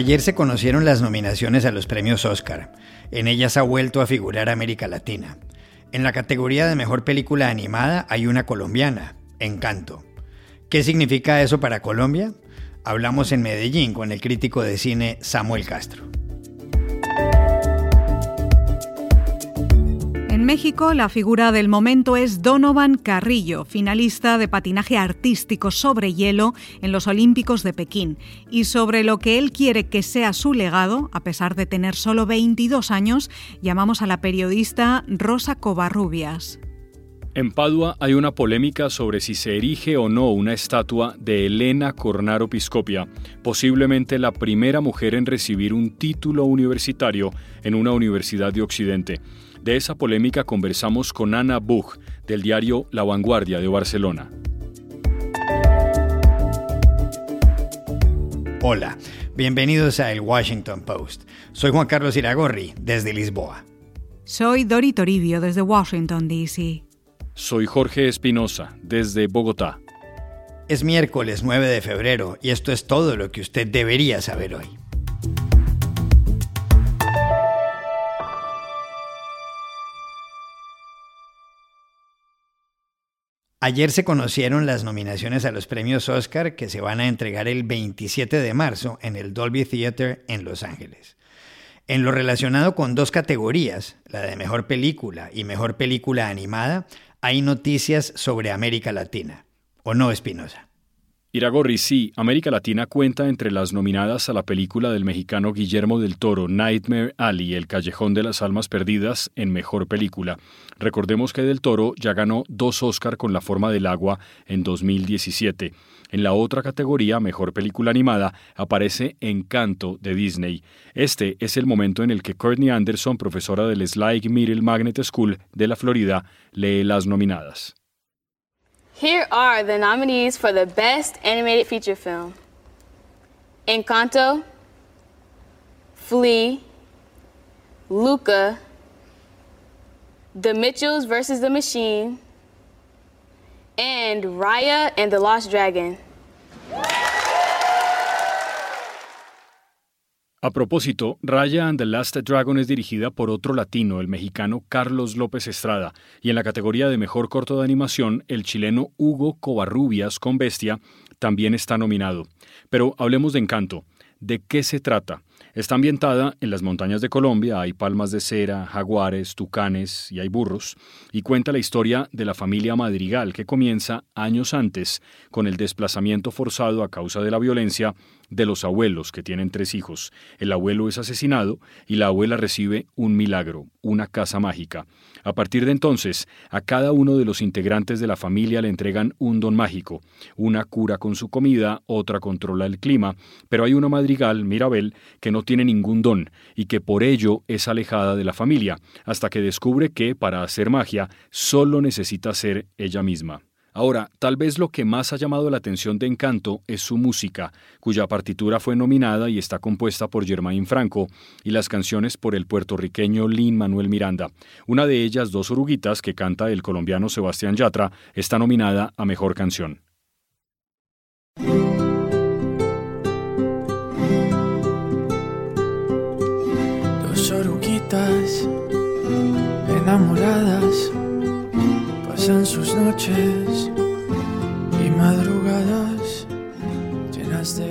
Ayer se conocieron las nominaciones a los premios Oscar. En ellas ha vuelto a figurar América Latina. En la categoría de mejor película animada hay una colombiana, Encanto. ¿Qué significa eso para Colombia? Hablamos en Medellín con el crítico de cine Samuel Castro. México, la figura del momento es Donovan Carrillo, finalista de patinaje artístico sobre hielo en los Olímpicos de Pekín, y sobre lo que él quiere que sea su legado, a pesar de tener solo 22 años, llamamos a la periodista Rosa Covarrubias. En Padua hay una polémica sobre si se erige o no una estatua de Elena Cornaro Piscopia, posiblemente la primera mujer en recibir un título universitario en una universidad de Occidente. De esa polémica conversamos con Ana Buch, del diario La Vanguardia de Barcelona. Hola, bienvenidos a El Washington Post. Soy Juan Carlos Iragorri, desde Lisboa. Soy Dori Toribio, desde Washington, D.C. Soy Jorge Espinosa, desde Bogotá. Es miércoles 9 de febrero y esto es todo lo que usted debería saber hoy. Ayer se conocieron las nominaciones a los premios Oscar que se van a entregar el 27 de marzo en el Dolby Theater en Los Ángeles. En lo relacionado con dos categorías, la de mejor película y mejor película animada, hay noticias sobre América Latina. ¿O no, Espinosa? Iragorri, sí, América Latina cuenta entre las nominadas a la película del mexicano Guillermo del Toro, Nightmare Alley, El Callejón de las Almas Perdidas, en Mejor Película. Recordemos que del Toro ya ganó dos Oscar con La Forma del Agua en 2017. En la otra categoría, Mejor Película Animada, aparece Encanto de Disney. Este es el momento en el que Courtney Anderson, profesora del Sly Middle Magnet School de la Florida, lee las nominadas. Here are the nominees for the Best Animated Feature Film Encanto, Flea, Luca, The Mitchells vs. the Machine, and Raya and the Lost Dragon. A propósito, Raya and the Last Dragon es dirigida por otro latino, el mexicano Carlos López Estrada, y en la categoría de mejor corto de animación, el chileno Hugo Covarrubias con Bestia también está nominado. Pero hablemos de Encanto. ¿De qué se trata? Está ambientada en las montañas de Colombia, hay palmas de cera, jaguares, tucanes y hay burros, y cuenta la historia de la familia Madrigal que comienza años antes con el desplazamiento forzado a causa de la violencia de los abuelos que tienen tres hijos. El abuelo es asesinado y la abuela recibe un milagro, una casa mágica. A partir de entonces, a cada uno de los integrantes de la familia le entregan un don mágico. Una cura con su comida, otra controla el clima, pero hay una madrigal, Mirabel, que no tiene ningún don y que por ello es alejada de la familia, hasta que descubre que, para hacer magia, solo necesita ser ella misma. Ahora, tal vez lo que más ha llamado la atención de Encanto es su música, cuya partitura fue nominada y está compuesta por Germain Franco, y las canciones por el puertorriqueño Lin Manuel Miranda. Una de ellas, Dos Oruguitas, que canta el colombiano Sebastián Yatra, está nominada a Mejor Canción. Dos oruguitas enamoradas pasan sus noches y madrugadas llenas de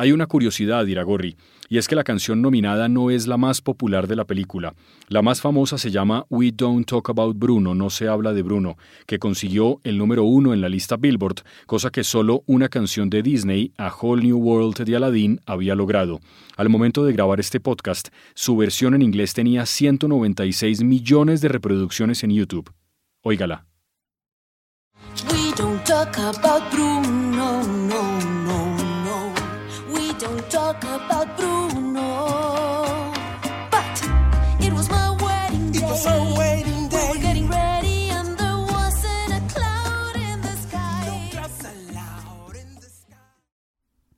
Hay una curiosidad, Iragorri, y es que la canción nominada no es la más popular de la película. La más famosa se llama We Don't Talk About Bruno, no se habla de Bruno, que consiguió el número uno en la lista Billboard, cosa que solo una canción de Disney, A Whole New World de Aladdin, había logrado. Al momento de grabar este podcast, su versión en inglés tenía 196 millones de reproducciones en YouTube. Óigala. We don't talk about Bruno, no, no, don't talk about Bruno.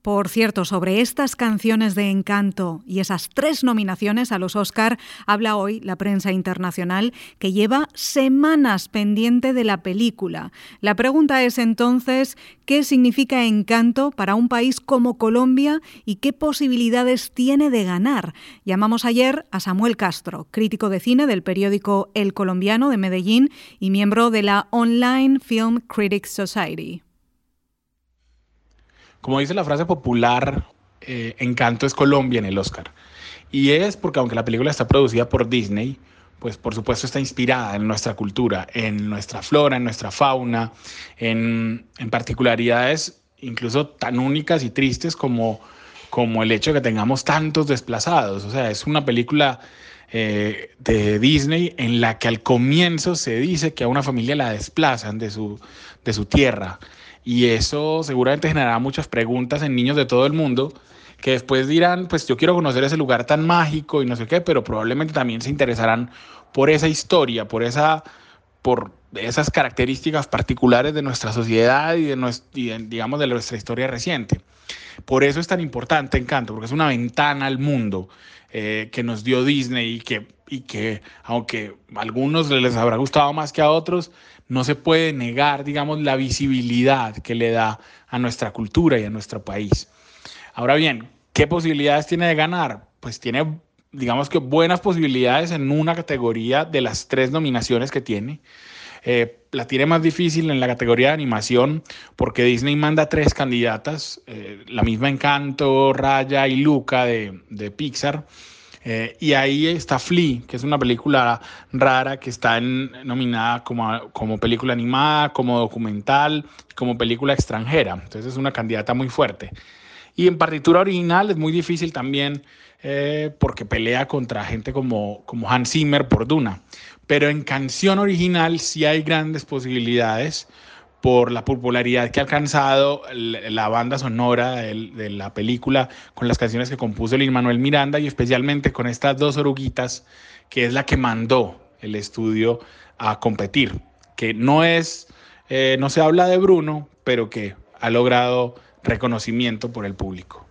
Por cierto, sobre estas canciones de encanto y esas tres nominaciones a los Oscar habla hoy la prensa internacional que lleva semanas pendiente de la película. La pregunta es entonces, ¿qué significa encanto para un país como Colombia y qué posibilidades tiene de ganar? Llamamos ayer a Samuel Castro, crítico de cine del periódico El Colombiano de Medellín y miembro de la Online Film Critics Society. Como dice la frase popular, eh, Encanto es Colombia en el Oscar. Y es porque aunque la película está producida por Disney, pues por supuesto está inspirada en nuestra cultura, en nuestra flora, en nuestra fauna, en, particularidades incluso tan únicas y tristes como, como el hecho de que tengamos tantos desplazados. O sea, es una película eh, de Disney en la que al comienzo se dice que a una familia la desplazan de su, de su tierra y eso seguramente generará muchas preguntas en niños de todo el mundo que después dirán, pues yo quiero conocer ese lugar tan mágico y no sé qué, pero probablemente también se interesarán por esa historia, por esa por esas características particulares de nuestra sociedad y de, nuestra, digamos de nuestra historia reciente. Por eso es tan importante Encanto, porque es una ventana al mundo eh, que nos dio Disney y que, y que aunque a algunos les habrá gustado más que a otros, no se puede negar, digamos, la visibilidad que le da a nuestra cultura y a nuestro país. Ahora bien, ¿qué posibilidades tiene de ganar? Pues tiene, digamos que buenas posibilidades en una categoría de las tres nominaciones que tiene. Eh, la tiene más difícil en la categoría de animación porque Disney manda tres candidatas, eh, la misma Encanto, Raya y Luca de, de Pixar. Eh, y ahí está Flea, que es una película rara que está nominada como, como película animada, como documental, como película extranjera. Entonces es una candidata muy fuerte. Y en partitura original es muy difícil también eh, porque pelea contra gente como, como Hans Zimmer por Duna. Pero en canción original sí hay grandes posibilidades por la popularidad que ha alcanzado la banda sonora de la película con las canciones que compuso Lin Manuel Miranda y especialmente con estas dos oruguitas, que es la que mandó el estudio a competir, que no es, eh, no se habla de Bruno, pero que ha logrado reconocimiento por el público.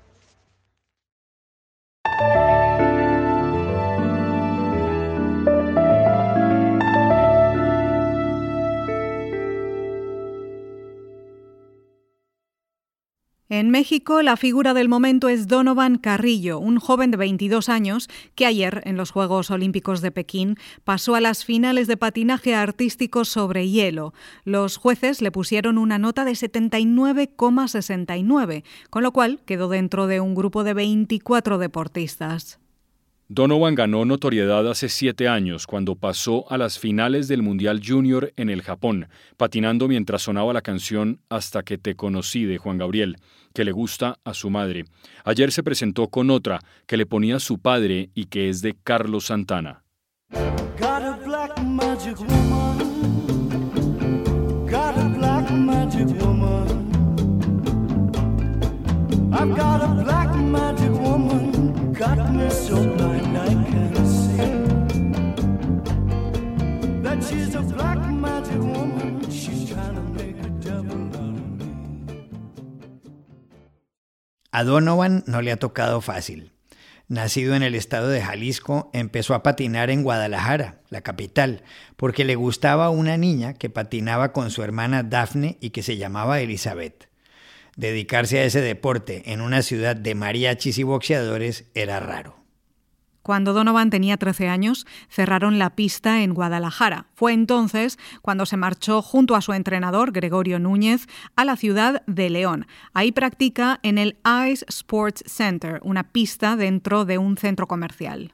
En México, la figura del momento es Donovan Carrillo, un joven de 22 años que ayer, en los Juegos Olímpicos de Pekín, pasó a las finales de patinaje artístico sobre hielo. Los jueces le pusieron una nota de 79,69, con lo cual quedó dentro de un grupo de 24 deportistas. Donovan ganó notoriedad hace siete años cuando pasó a las finales del Mundial Junior en el Japón, patinando mientras sonaba la canción Hasta que te conocí de Juan Gabriel, que le gusta a su madre. Ayer se presentó con otra que le ponía su padre y que es de Carlos Santana. A Donovan no le ha tocado fácil. Nacido en el estado de Jalisco, empezó a patinar en Guadalajara, la capital, porque le gustaba una niña que patinaba con su hermana Daphne y que se llamaba Elizabeth. Dedicarse a ese deporte en una ciudad de mariachis y boxeadores era raro. Cuando Donovan tenía 13 años, cerraron la pista en Guadalajara. Fue entonces cuando se marchó junto a su entrenador, Gregorio Núñez, a la ciudad de León. Ahí practica en el Ice Sports Center, una pista dentro de un centro comercial.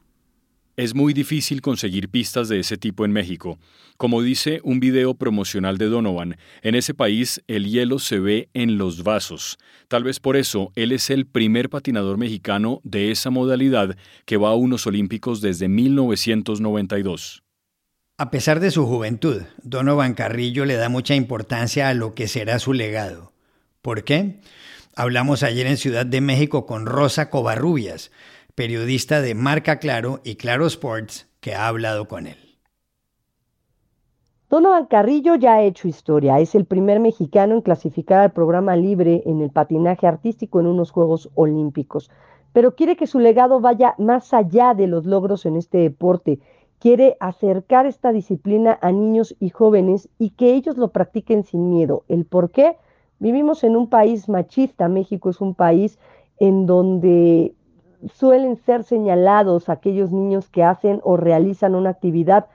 Es muy difícil conseguir pistas de ese tipo en México. Como dice un video promocional de Donovan, en ese país el hielo se ve en los vasos. Tal vez por eso él es el primer patinador mexicano de esa modalidad que va a unos Olímpicos desde 1992. A pesar de su juventud, Donovan Carrillo le da mucha importancia a lo que será su legado. ¿Por qué? Hablamos ayer en Ciudad de México con Rosa Covarrubias, periodista de Marca Claro y Claro Sports, que ha hablado con él. Donovan Carrillo ya ha hecho historia, es el primer mexicano en clasificar al programa libre en el patinaje artístico en unos Juegos Olímpicos, pero quiere que su legado vaya más allá de los logros en este deporte, quiere acercar esta disciplina a niños y jóvenes y que ellos lo practiquen sin miedo. ¿El por qué? Vivimos en un país machista, México es un país en donde suelen ser señalados aquellos niños que hacen o realizan una actividad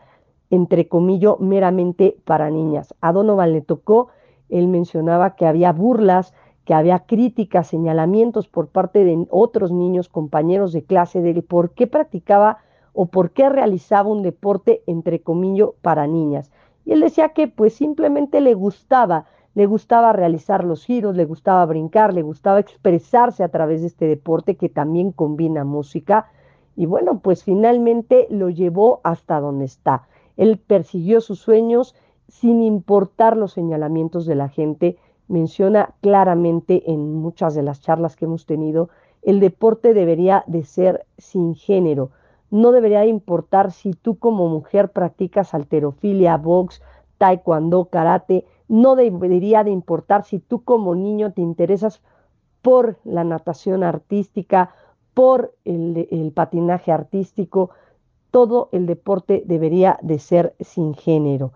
entre comillas, meramente para niñas. A Donovan le tocó, él mencionaba que había burlas, que había críticas, señalamientos por parte de otros niños, compañeros de clase, de por qué practicaba o por qué realizaba un deporte entre comillas para niñas. Y él decía que pues simplemente le gustaba, le gustaba realizar los giros, le gustaba brincar, le gustaba expresarse a través de este deporte que también combina música. Y bueno, pues finalmente lo llevó hasta donde está. Él persiguió sus sueños sin importar los señalamientos de la gente. Menciona claramente en muchas de las charlas que hemos tenido, el deporte debería de ser sin género. No debería importar si tú como mujer practicas alterofilia, box, taekwondo, karate. No debería de importar si tú como niño te interesas por la natación artística, por el, patinaje artístico, todo el deporte debería de ser sin género.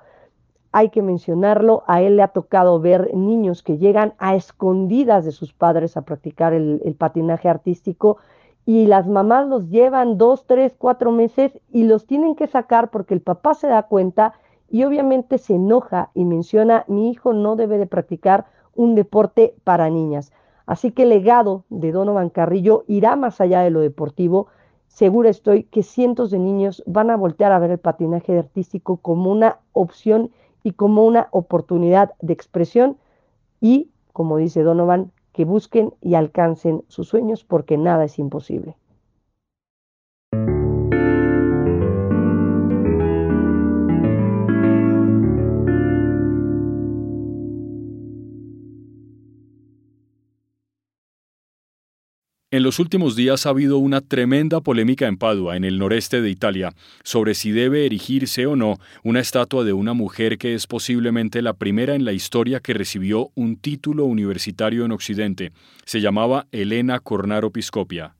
Hay que mencionarlo, a él le ha tocado ver niños que llegan a escondidas de sus padres a practicar el patinaje artístico y las mamás los llevan dos, tres, cuatro meses y los tienen que sacar porque el papá se da cuenta y obviamente se enoja y menciona, mi hijo no debe de practicar un deporte para niñas. Así que el legado de Donovan Carrillo irá más allá de lo deportivo, segura estoy que cientos de niños van a voltear a ver el patinaje artístico como una opción y como una oportunidad de expresión y, como dice Donovan, que busquen y alcancen sus sueños porque nada es imposible. En los últimos días ha habido una tremenda polémica en Padua, en el noreste de Italia, sobre si debe erigirse o no una estatua de una mujer que es posiblemente la primera en la historia que recibió un título universitario en Occidente. Se llamaba Elena Cornaro Piscopia.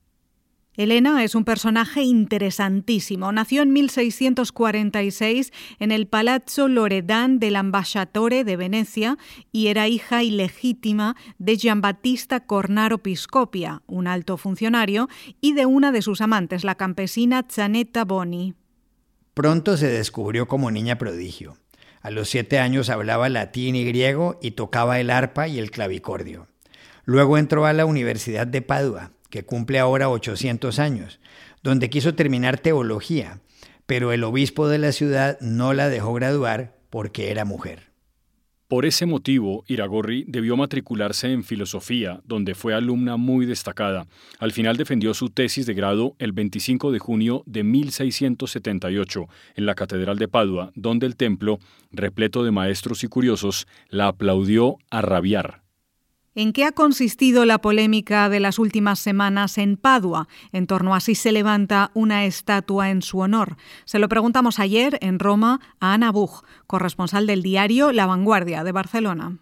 Elena es un personaje interesantísimo. Nació en 1646 en el Palazzo Loredan del Ambasciatore de Venecia y era hija ilegítima de Giambattista Cornaro Piscopia, un alto funcionario, y de una de sus amantes, la campesina Zanetta Boni. Pronto se descubrió como niña prodigio. A los siete años hablaba latín y griego y tocaba el arpa y el clavicordio. Luego entró a la Universidad de Padua que cumple ahora 800 años, donde quiso terminar teología, pero el obispo de la ciudad no la dejó graduar porque era mujer. Por ese motivo, Iragorri debió matricularse en filosofía, donde fue alumna muy destacada. Al final defendió su tesis de grado el 25 de junio de 1678 en la Catedral de Padua, donde el templo, repleto de maestros y curiosos, la aplaudió a rabiar. ¿En qué ha consistido la polémica de las últimas semanas en Padua? En torno a si se levanta una estatua en su honor. Se lo preguntamos ayer en Roma a Ana Buch, corresponsal del diario La Vanguardia de Barcelona.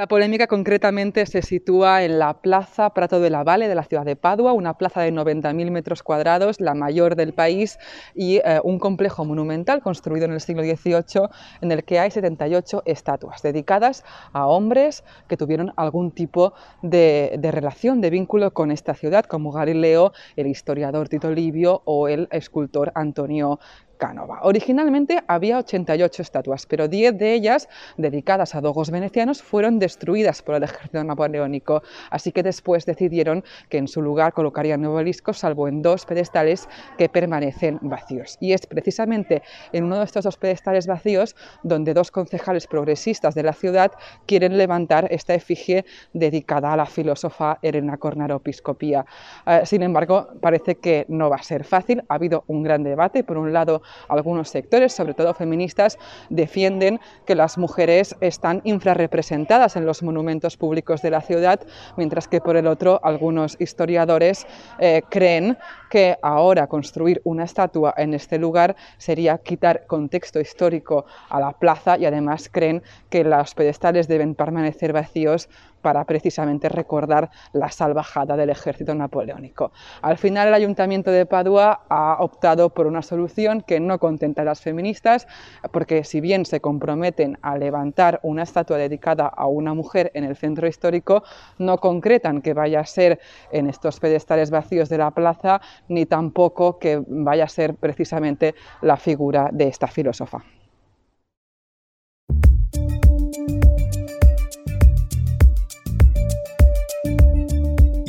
La polémica concretamente se sitúa en la Plaza Prato de la Valle de la ciudad de Padua, una plaza de 90.000 metros cuadrados, la mayor del país, y eh, un complejo monumental construido en el siglo XVIII en el que hay 78 estatuas dedicadas a hombres que tuvieron algún tipo de, de relación, de vínculo con esta ciudad, como Galileo, el historiador Tito Livio o el escultor Antonio Cánova. Originalmente había 88 estatuas, pero 10 de ellas, dedicadas a dogos venecianos, fueron destruidas por el ejército napoleónico, así que después decidieron que en su lugar colocarían obeliscos, salvo en dos pedestales que permanecen vacíos. Y es precisamente en uno de estos dos pedestales vacíos donde dos concejales progresistas de la ciudad quieren levantar esta efigie dedicada a la filósofa Elena Cornaro Piscopía. Eh, sin embargo, parece que no va a ser fácil. Ha habido un gran debate. Por un lado, algunos sectores, sobre todo feministas, defienden que las mujeres están infrarrepresentadas en los monumentos públicos de la ciudad, mientras que por el otro algunos historiadores eh, creen que ahora construir una estatua en este lugar sería quitar contexto histórico a la plaza y además creen que los pedestales deben permanecer vacíos para precisamente recordar la salvajada del ejército napoleónico. Al final el ayuntamiento de Padua ha optado por una solución que no contenta a las feministas, porque si bien se comprometen a levantar una estatua dedicada a una mujer en el centro histórico, no concretan que vaya a ser en estos pedestales vacíos de la plaza, ni tampoco que vaya a ser precisamente la figura de esta filósofa.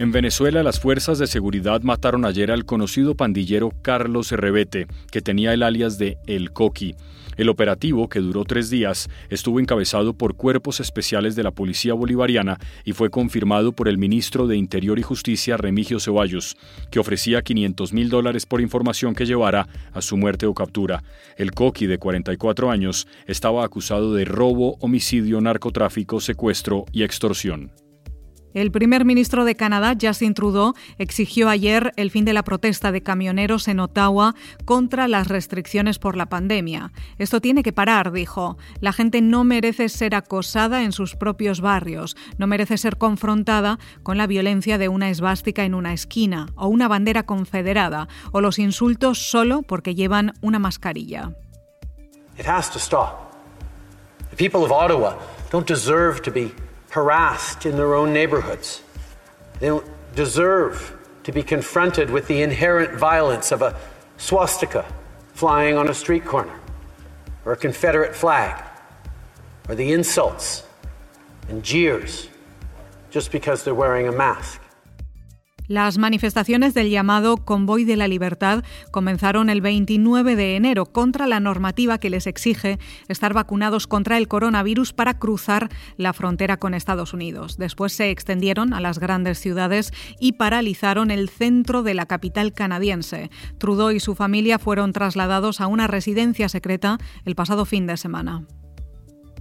En Venezuela, las fuerzas de seguridad mataron ayer al conocido pandillero Carlos Rebete, que tenía el alias de El Coqui. El operativo, que duró tres días, estuvo encabezado por cuerpos especiales de la Policía Bolivariana y fue confirmado por el ministro de Interior y Justicia, Remigio Ceballos, que ofrecía 500 mil dólares por información que llevara a su muerte o captura. El Coqui, de 44 años, estaba acusado de robo, homicidio, narcotráfico, secuestro y extorsión. El primer ministro de Canadá, Justin Trudeau, exigió ayer el fin de la protesta de camioneros en Ottawa contra las restricciones por la pandemia. Esto tiene que parar, dijo. La gente no merece ser acosada en sus propios barrios, no merece ser confrontada con la violencia de una esvástica en una esquina o una bandera confederada o los insultos solo porque llevan una mascarilla. It has to stop. The people of Ottawa don't deserve to be harassed in their own neighborhoods. They don't deserve to be confronted with the inherent violence of a swastika flying on a street corner, or a Confederate flag, or the insults and jeers just because they're wearing a mask. Las manifestaciones del llamado Convoy de la Libertad comenzaron el 29 de enero contra la normativa que les exige estar vacunados contra el coronavirus para cruzar la frontera con Estados Unidos. Después se extendieron a las grandes ciudades y paralizaron el centro de la capital canadiense. Trudeau y su familia fueron trasladados a una residencia secreta el pasado fin de semana.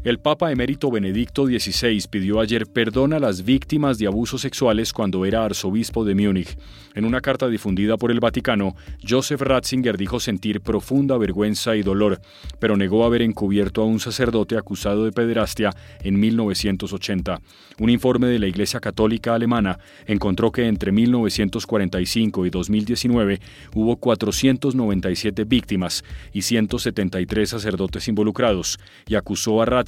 El Papa emérito Benedicto XVI pidió ayer perdón a las víctimas de abusos sexuales cuando era arzobispo de Múnich. En una carta difundida por el Vaticano, Joseph Ratzinger dijo sentir profunda vergüenza y dolor, pero negó haber encubierto a un sacerdote acusado de pederastia en 1980. Un informe de la Iglesia Católica Alemana encontró que entre 1945 y 2019 hubo 497 víctimas y 173 sacerdotes involucrados, y acusó a